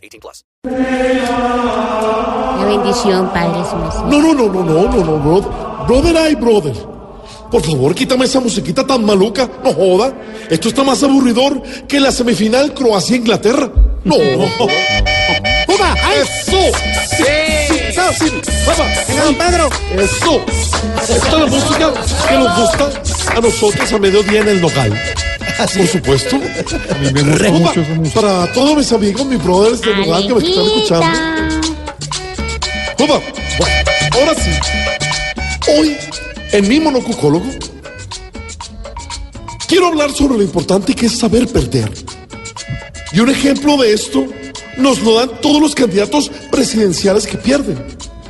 18 plus. La bendición, Padre. No, no, no, no, no, no, no, brother. Brother, ay, brother. Por favor, quítame esa musiquita tan maluca. No joda. Esto está más aburridor que la semifinal Croacia-Inglaterra. No. ¡Puma! ¡Eso! ¡Sí! ¡Sí! ¡Sí! Venga, don Pedro. ¡Eso! Esta es la música que nos gusta a nosotros a mediodía en el local. Por supuesto. A mí me gusta mucho esa música. Para todos mis amigos, mis brothers del lugar que me están escuchando. Bueno, ahora sí. Hoy, en mi monocucólogo, quiero hablar sobre lo importante que es saber perder. Y un ejemplo de esto nos lo dan todos los candidatos presidenciales que pierden.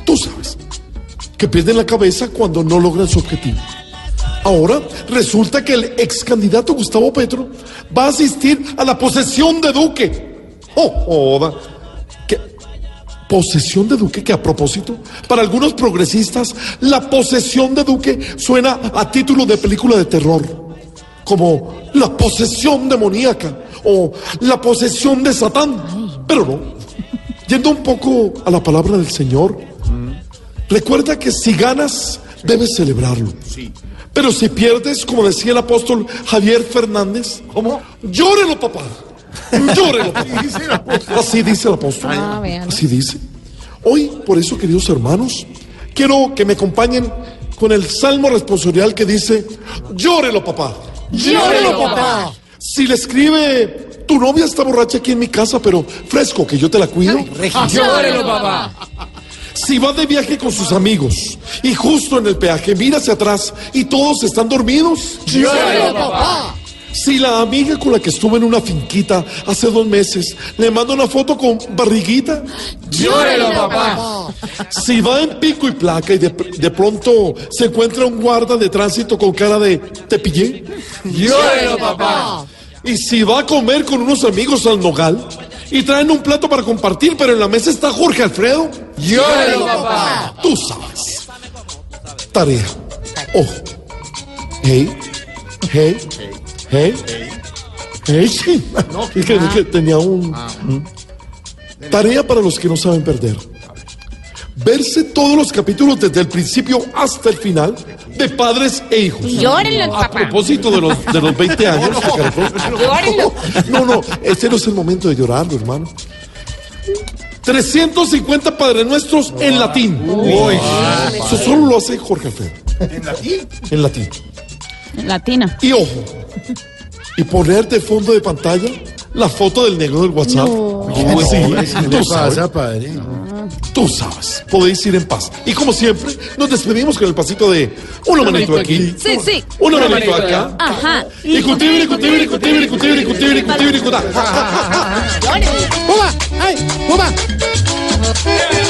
Tú sabes, que pierden la cabeza cuando no logran su objetivo. Ahora resulta que el ex candidato Gustavo Petro va a asistir a la posesión de Duque. Oh, joda. ¿Qué? Posesión de Duque, que a propósito, para algunos progresistas, la posesión de Duque suena a título de película de terror, como la posesión demoníaca o la posesión de Satán. Pero no, yendo un poco a la palabra del Señor, recuerda que si ganas, debes celebrarlo. Pero si pierdes, como decía el apóstol Javier Fernández, ¿cómo? Llórelo, papá. Llórelo. papá. Así dice el apóstol. Ah. Así dice. Hoy, por eso, queridos hermanos, quiero que me acompañen con el salmo responsorial que dice, llórelo, papá. Llórelo, papá. Si le escribe, tu novia está borracha aquí en mi casa, pero fresco, que yo te la cuido. ¡Llórelo, papá! Si va de viaje con sus amigos y justo en el peaje mira hacia atrás y todos están dormidos, ¡Llórelo, papá! Si la amiga con la que estuvo en una finquita hace dos meses le manda una foto con barriguita, ¡Llórelo, papá! si va en pico y placa y de, de pronto se encuentra un guarda de tránsito con cara de te pillé, ¡Llórelo, papá! y si va a comer con unos amigos al nogal y traen un plato para compartir, pero en la mesa está Jorge Alfredo, ¡Llórelo, papá! Tú sabes. Tarea. Ojo. Hey. Hey. Hey. Hey. sí. Es que, es que tenía un. Mm. Tarea para los que no saben perder. Verse todos los capítulos desde el principio hasta el final de padres e hijos. Llórenlo, A papá. propósito de los, de los 20 años. Llórenlo. No, no, este no es el momento de llorarlo, hermano. 350 Padres Nuestros en latín. Eso solo lo hace Jorge Alfredo. ¿En latín? En latín. Latina. Y ojo, y poner de fondo de pantalla la foto del negro del WhatsApp. Pues sí, tú sabes, padre? tú sabes. Podéis ir en paz. Y como siempre, nos despedimos con el pasito de una manito aquí. Sí, sí. Una manito acá. Ajá. Y cutibri, cutibri, cutibri, cutibri, cutibri, cutibri, cutá. Llórenlo. ¡Puma! ¡Ay! ¡Puma!